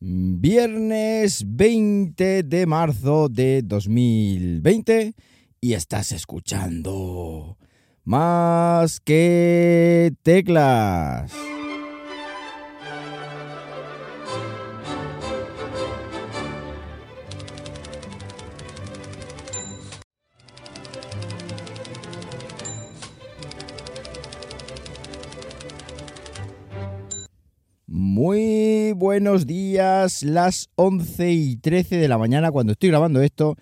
Viernes 20 de marzo de 2020 y estás escuchando más que teclas. Muy buenos días, las 11 y 13 de la mañana cuando estoy grabando esto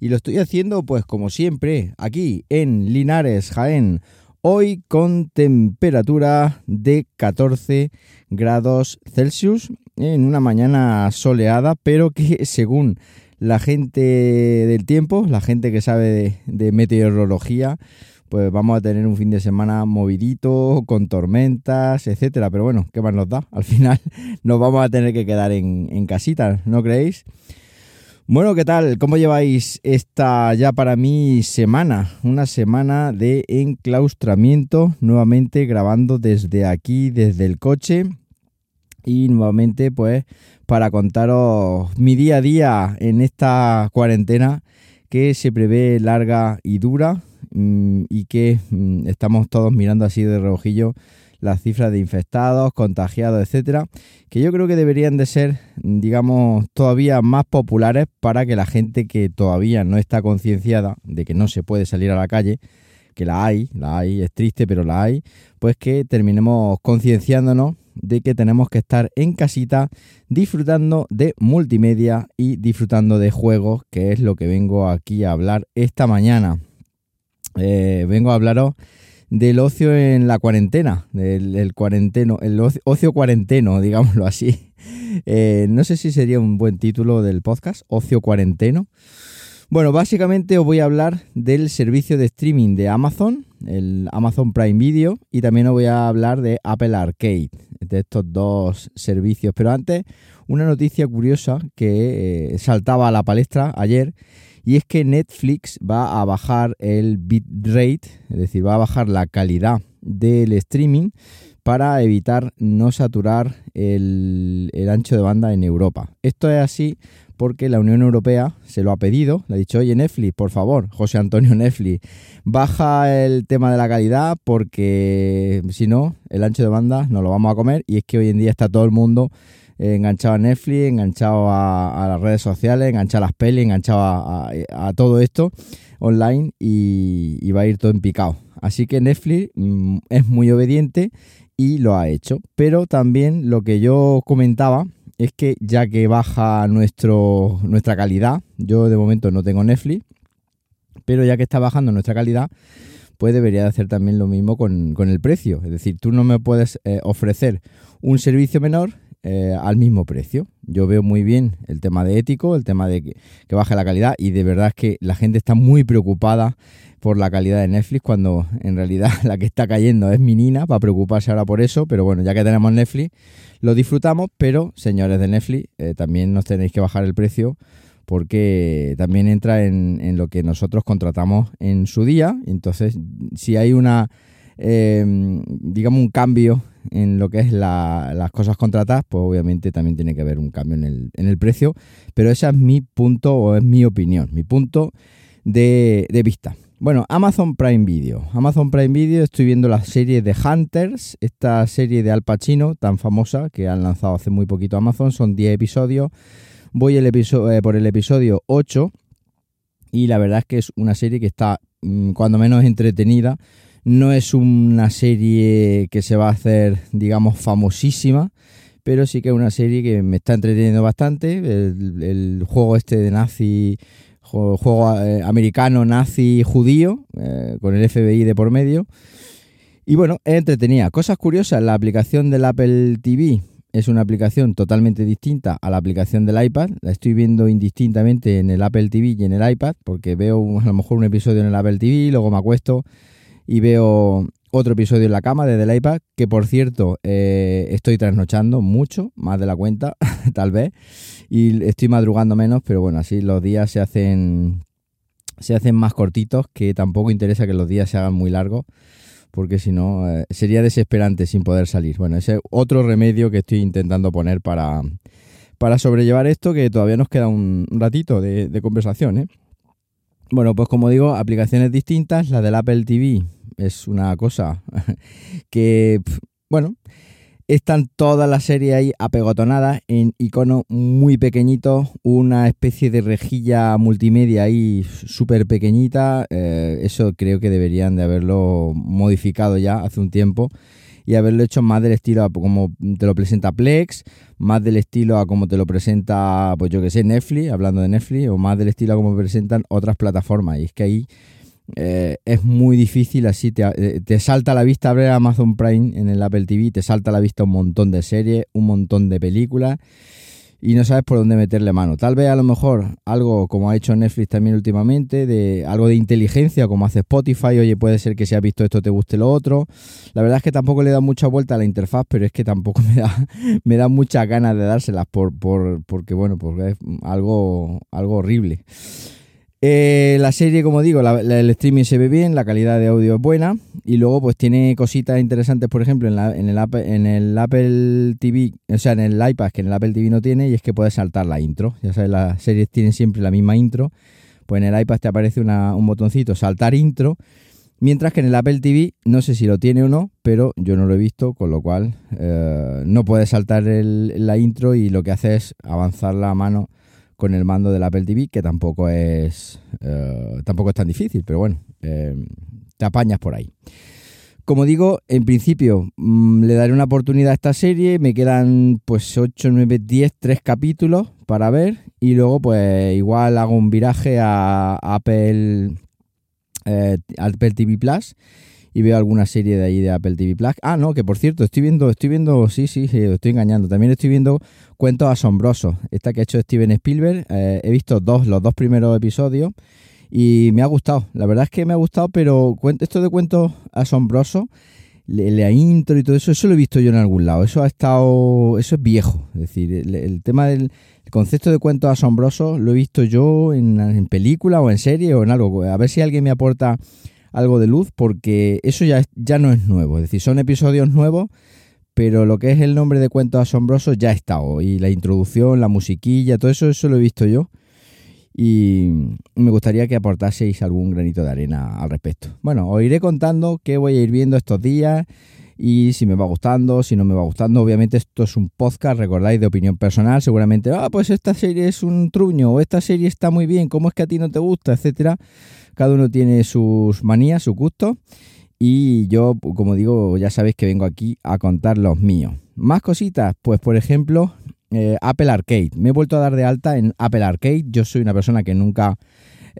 y lo estoy haciendo pues como siempre aquí en Linares, Jaén, hoy con temperatura de 14 grados Celsius en una mañana soleada pero que según la gente del tiempo, la gente que sabe de, de meteorología, pues vamos a tener un fin de semana movidito, con tormentas, etcétera. Pero bueno, ¿qué más nos da? Al final nos vamos a tener que quedar en, en casita, ¿no creéis? Bueno, ¿qué tal? ¿Cómo lleváis esta ya para mí semana? Una semana de enclaustramiento, nuevamente grabando desde aquí, desde el coche. Y nuevamente, pues, para contaros mi día a día en esta cuarentena que se prevé larga y dura y que mm, estamos todos mirando así de reojillo las cifras de infectados, contagiados, etcétera, que yo creo que deberían de ser, digamos, todavía más populares para que la gente que todavía no está concienciada de que no se puede salir a la calle, que la hay, la hay, es triste, pero la hay, pues que terminemos concienciándonos de que tenemos que estar en casita disfrutando de multimedia y disfrutando de juegos, que es lo que vengo aquí a hablar esta mañana. Eh, vengo a hablaros del ocio en la cuarentena, del, cuarenteno, el ocio, cuarenteno, digámoslo así. Eh, no sé si sería un buen título del podcast, ocio cuarenteno. Bueno, básicamente os voy a hablar del servicio de streaming de Amazon, el Amazon Prime Video, y también os voy a hablar de Apple Arcade, de estos dos servicios. Pero antes, una noticia curiosa que eh, saltaba a la palestra ayer, y es que Netflix va a bajar el bitrate, es decir, va a bajar la calidad del streaming para evitar no saturar el, ancho de banda en Europa. Esto es así porque la Unión Europea se lo ha pedido, le ha dicho, oye Netflix, por favor, José Antonio Netflix, baja el tema de la calidad porque si no, el ancho de banda nos lo vamos a comer y es que hoy en día está todo el mundo enganchado a Netflix, enganchado a, las redes sociales, enganchado a las pelis, enganchado a, todo esto online y, va a ir todo en picado. Así que Netflix mm, es muy obediente y lo ha hecho. Pero también lo que yo comentaba es que ya que baja nuestra calidad, yo de momento no tengo Netflix, pero ya que está bajando nuestra calidad, pues debería de hacer también lo mismo con, el precio. Es decir, tú no me puedes eh, ofrecer un servicio menor eh, al mismo precio. Yo veo muy bien el tema de ético, el tema de que, baje la calidad y de verdad es que la gente está muy preocupada por la calidad de Netflix cuando en realidad la que está cayendo es mi Nina para preocuparse ahora por eso, pero bueno, ya que tenemos Netflix lo disfrutamos, pero señores de Netflix eh, también nos tenéis que bajar el precio porque también entra en, lo que nosotros contratamos en su día, entonces si hay una, em, digamos, un cambio en lo que es las cosas contratadas, pues obviamente también tiene que haber un cambio en el, precio, pero ese es mi punto o es mi opinión, mi punto de, vista. Bueno, Amazon Prime Video. Amazon Prime Video, estoy viendo la serie de Hunters, esta serie de Al Pacino tan famosa que han lanzado hace muy poquito Amazon, son 10 episodios. Voy episodio, eh, por el episodio 8 y la verdad es que es una serie que está mm, cuando menos entretenida. No es una serie que se va a hacer, digamos, famosísima, pero sí que es una serie que me está entreteniendo bastante. El, juego este de nazi juego, eh, americano, nazi, judío, eh, con el FBI de por medio. Y bueno, es entretenida. Cosas curiosas, la aplicación del Apple TV es una aplicación totalmente distinta a la aplicación del iPad. La estoy viendo indistintamente en el Apple TV y en el iPad, porque veo a lo mejor un episodio en el Apple TV, luego me acuesto y veo otro episodio en la cama desde el iPad, que por cierto eh, estoy trasnochando mucho, más de la cuenta, tal vez, y estoy madrugando menos, pero bueno, así los días se hacen, se hacen más cortitos, que tampoco interesa que los días se hagan muy largos, porque si no eh, sería desesperante sin poder salir. Bueno, ese es otro remedio que estoy intentando poner para, para sobrellevar esto que todavía nos queda un, ratito de, conversación, ¿eh? Bueno, pues como digo, aplicaciones distintas. La del Apple TV es una cosa que, bueno, están todas las series ahí apegotonadas en icono muy pequeñito, una especie de rejilla multimedia ahí súper pequeñita. Eh, eso creo que deberían de haberlo modificado ya hace un tiempo y haberlo hecho más del estilo a como te lo presenta Plex, más del estilo a como te lo presenta, pues yo que sé, Netflix, hablando de Netflix, o más del estilo a como presentan otras plataformas. Y es que ahí eh, es muy difícil así, te, eh, te, salta a la vista abrir Amazon Prime en el Apple TV, te salta a la vista un montón de series, un montón de películas y no sabes por dónde meterle mano. Tal vez a lo mejor algo como ha hecho Netflix también últimamente, de algo de inteligencia como hace Spotify, oye, puede ser que si has visto esto te guste lo otro. La verdad es que tampoco le da mucha vuelta a la interfaz, pero es que tampoco me da, me da muchas ganas de dárselas por, por, porque bueno, porque es algo, algo horrible. Eh, la serie, como digo, el streaming se ve bien, la calidad de audio es buena y luego pues tiene cositas interesantes, por ejemplo, en, en, el, en el Apple TV, o sea, en el iPad que en el Apple TV no tiene y es que puedes saltar la intro. Ya sabes, las series tienen siempre la misma intro, pues en el iPad te aparece un botoncito, saltar intro, mientras que en el Apple TV no sé si lo tiene o no, pero yo no lo he visto, con lo cual eh, no puedes saltar la intro y lo que hace es avanzar la mano con el mando del Apple TV, que tampoco es, eh, tampoco es tan difícil, pero bueno, eh, te apañas por ahí. Como digo, en principio mm, le daré una oportunidad a esta serie, me quedan pues 8, 9, 10, 3 capítulos para ver y luego pues igual hago un viraje a Apple, eh, Apple TV Plus y veo alguna serie de ahí de Apple TV Plus. Ah, no, que por cierto, estoy viendo, estoy viendo, sí, sí, sí, estoy engañando. También estoy viendo Cuentos Asombrosos, esta que ha hecho Steven Spielberg. Eh, he visto dos, los dos primeros episodios y me ha gustado. La verdad es que me ha gustado, pero esto de Cuentos Asombrosos, la intro y todo eso, eso lo he visto yo en algún lado. Eso ha estado, eso es viejo. Es decir, el, tema del concepto de cuentos asombrosos lo he visto yo en, en película o en serie o en algo. A ver si alguien me aporta algo de luz porque eso ya, ya no es nuevo. Es decir, son episodios nuevos, pero lo que es el nombre de cuentos asombrosos ya está. Y la introducción, la musiquilla, todo eso, eso lo he visto yo. Y me gustaría que aportaseis algún granito de arena al respecto. Bueno, os iré contando qué voy a ir viendo estos días y si me va gustando, si no me va gustando. Obviamente esto es un podcast, recordáis, de opinión personal. Seguramente, ah, pues esta serie es un truño o esta serie está muy bien, ¿cómo es que a ti no te gusta? Etcétera. Cada uno tiene sus manías, su gusto. Y yo, como digo, ya sabéis que vengo aquí a contar los míos. Más cositas, pues por ejemplo, eh, Apple Arcade. Me he vuelto a dar de alta en Apple Arcade. Yo soy una persona que nunca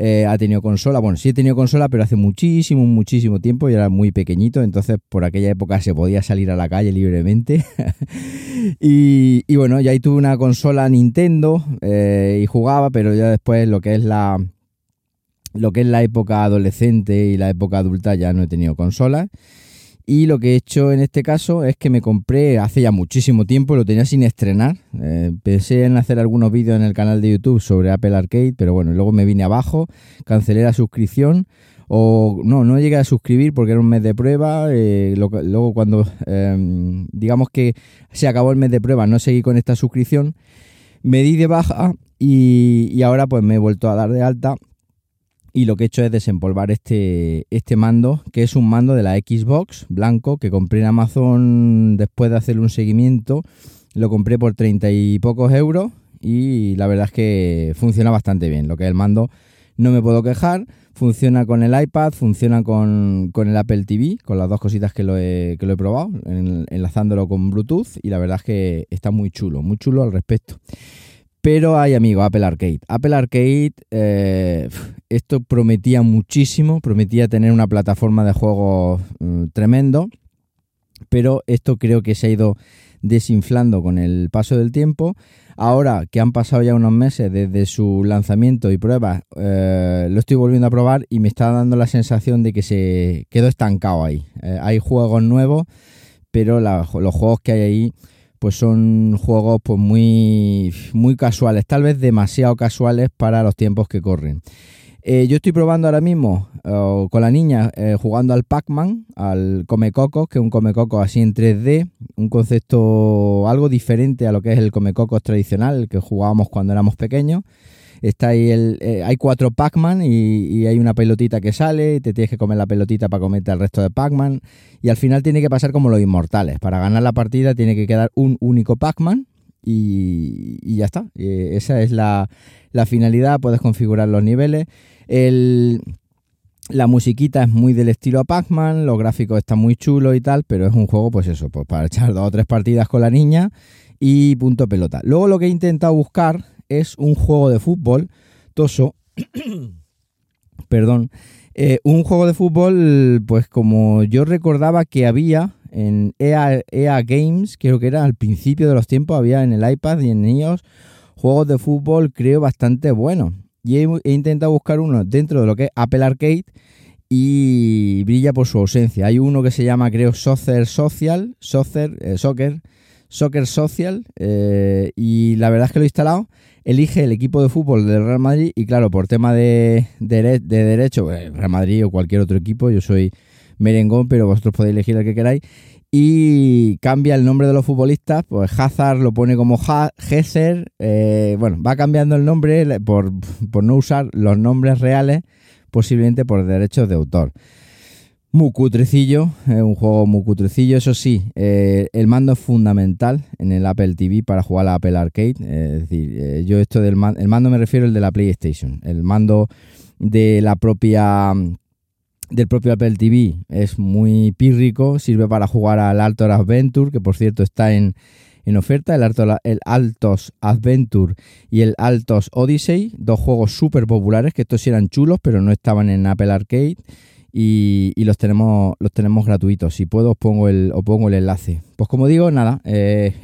eh, ha tenido consola. Bueno, sí he tenido consola, pero hace muchísimo, muchísimo tiempo y era muy pequeñito. Entonces, por aquella época se podía salir a la calle libremente. y, bueno, ya ahí tuve una consola Nintendo eh, y jugaba, pero ya después lo que es la lo que es la época adolescente y la época adulta ya no he tenido consolas. Y lo que he hecho en este caso es que me compré hace ya muchísimo tiempo, lo tenía sin estrenar. Eh, pensé en hacer algunos vídeos en el canal de YouTube sobre Apple Arcade, pero bueno, luego me vine abajo, cancelé la suscripción. O no, no llegué a suscribir porque era un mes de prueba. Eh, luego cuando em, digamos que se acabó el mes de prueba, no seguí con esta suscripción. Me di de baja y, y ahora pues me he vuelto a dar de alta y lo que he hecho es desempolvar este, este mando, que es un mando de la Xbox blanco que compré en Amazon después de hacer un seguimiento. Lo compré por 30 y pocos euros y la verdad es que funciona bastante bien. Lo que es el mando no me puedo quejar. Funciona con el iPad, funciona con, el Apple TV, con las dos cositas que lo he, que lo he probado, enlazándolo con Bluetooth y la verdad es que está muy chulo, muy chulo al respecto. Pero hay, amigo, Apple Arcade. Apple Arcade, eh, esto prometía muchísimo, prometía tener una plataforma de juegos mm, tremendo, pero esto creo que se ha ido desinflando con el paso del tiempo. Ahora que han pasado ya unos meses desde su lanzamiento y pruebas, eh, lo estoy volviendo a probar y me está dando la sensación de que se quedó estancado ahí. Eh, hay juegos nuevos, pero los juegos que hay ahí pues son juegos pues muy, muy casuales, tal vez demasiado casuales para los tiempos que corren. Eh, yo estoy probando ahora mismo con la niña eh, jugando al Pac-Man, al Comecocos, que es un Comecocos así en 3D, un concepto algo diferente a lo que es el Comecocos tradicional, que jugábamos cuando éramos pequeños. Está ahí el, eh, hay cuatro Pac-Man y, hay una pelotita que sale y te tienes que comer la pelotita para comerte el resto de Pac-Man. Y al final tiene que pasar como los inmortales. Para ganar la partida tiene que quedar un único Pac-Man y, ya está. Eh, esa es la, finalidad. Puedes configurar los niveles. la musiquita es muy del estilo Pac-Man, los gráficos están muy chulos y tal, pero es un juego, pues eso, pues para echar dos o tres partidas con la niña y punto pelota. Luego lo que he intentado buscar es un juego de fútbol, Toso, perdón, eh, un juego de fútbol, pues como yo recordaba que había en EA, EA, Games, creo que era al principio de los tiempos, había en el iPad y en iOS juegos de fútbol, creo, bastante buenos. Y he, intentado buscar uno dentro de lo que es Apple Arcade y brilla por su ausencia. Hay uno que se llama, creo, Soccer Social, Soccer, eh, Soccer, Soccer Social, eh, y la verdad es que lo he instalado elige el equipo de fútbol del Real Madrid y claro, por tema de, de, derecho, eh, Real Madrid o cualquier otro equipo, yo soy merengón, pero vosotros podéis elegir el que queráis. Y cambia el nombre de los futbolistas, pues Hazard lo pone como ha eh, bueno, va cambiando el nombre por, por no usar los nombres reales, posiblemente por derechos de autor. Muy cutrecillo, un juego muy cutrecillo. Eso sí, eh, el mando es fundamental en el Apple TV para jugar a Apple Arcade. es decir, eh, yo esto del mando, el mando me refiero al de la PlayStation. El mando de la propia del propio Apple TV es muy pírrico, sirve para jugar al Altos Adventure, que por cierto está en, oferta, el, el Altos Adventure y el Altos Odyssey, dos juegos súper populares, que estos eran chulos, pero no estaban en Apple Arcade y, los tenemos los tenemos gratuitos. Si puedo os pongo el, os pongo el enlace. Pues como digo, nada, eh,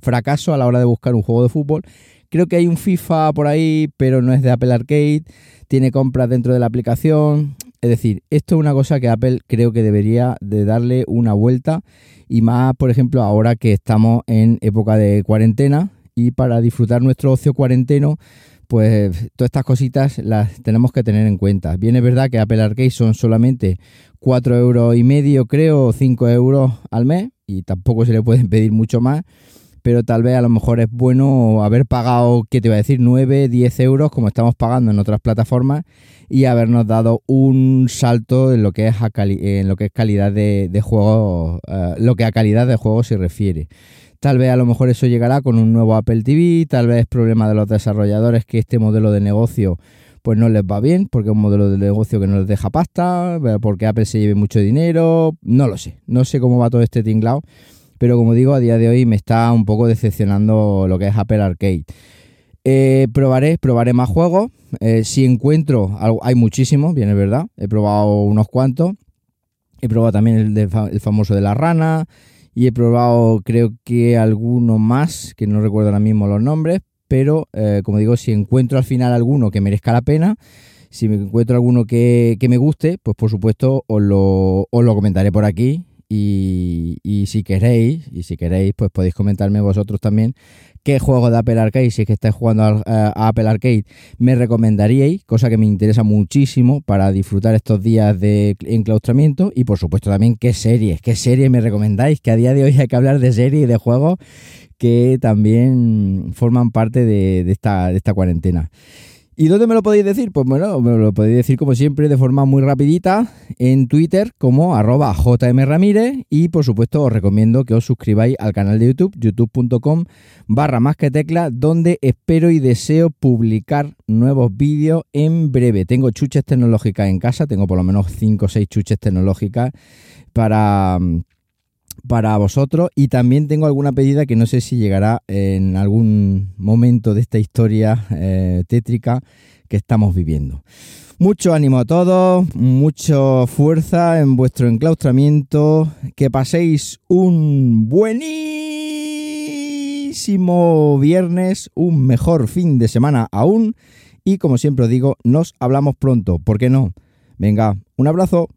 fracaso a la hora de buscar un juego de fútbol. Creo que hay un FIFA por ahí, pero no es de Apple Arcade. Tiene compras dentro de la aplicación. Es decir, esto es una cosa que Apple creo que debería de darle una vuelta. Y más, por ejemplo, ahora que estamos en época de cuarentena y para disfrutar nuestro ocio cuarenteno, pues todas estas cositas las tenemos que tener en cuenta. Bien es verdad que Apple Arcade son solamente 4 euros y medio, creo, o 5 euros al mes, y tampoco se le pueden pedir mucho más, pero tal vez a lo mejor es bueno haber pagado, ¿qué te iba a decir? 9, 10 euros, como estamos pagando en otras plataformas, y habernos dado un salto en lo que es, en lo que es calidad de, juego, eh, lo que a calidad de juego se refiere. Tal vez a lo mejor eso llegará con un nuevo Apple TV, tal vez es problema de los desarrolladores que este modelo de negocio pues no les va bien, porque es un modelo de negocio que no les deja pasta, porque Apple se lleve mucho dinero, no lo sé, no sé cómo va todo este tinglado, pero como digo, a día de hoy me está un poco decepcionando lo que es Apple Arcade. Eh, probaré, probaré más juegos. Eh, si encuentro, hay muchísimos, bien es verdad. He probado unos cuantos. He probado también el, famoso de la rana y he probado creo que alguno más, que no recuerdo ahora mismo los nombres, pero eh, como digo, si encuentro al final alguno que merezca la pena, si me encuentro alguno que, me guste, pues por supuesto os lo comentaré por aquí y, si queréis, y si queréis, pues podéis comentarme vosotros también qué juego de Apple Arcade, si es que estáis jugando a, Apple Arcade, me recomendaríais, cosa que me interesa muchísimo para disfrutar estos días de enclaustramiento. Y por supuesto también qué series, qué series me recomendáis, que a día de hoy hay que hablar de series y de juegos que también forman parte de, esta, de esta cuarentena. ¿Y dónde me lo podéis decir? Pues bueno, me lo podéis decir como siempre de forma muy rapidita en Twitter como arroba jmramírez y por supuesto os recomiendo que os suscribáis al canal de YouTube, youtube.com barra más que tecla, donde espero y deseo publicar nuevos vídeos en breve. Tengo chuches tecnológicas en casa, tengo por lo menos 5 o 6 chuches tecnológicas para para vosotros y también tengo alguna pedida que no sé si llegará en algún momento de esta historia eh, tétrica que estamos viviendo. Mucho ánimo a todos, mucha fuerza en vuestro enclaustramiento, que paséis un buenísimo viernes, un mejor fin de semana aún y como siempre os digo, nos hablamos pronto, ¿por qué no? Venga, un abrazo.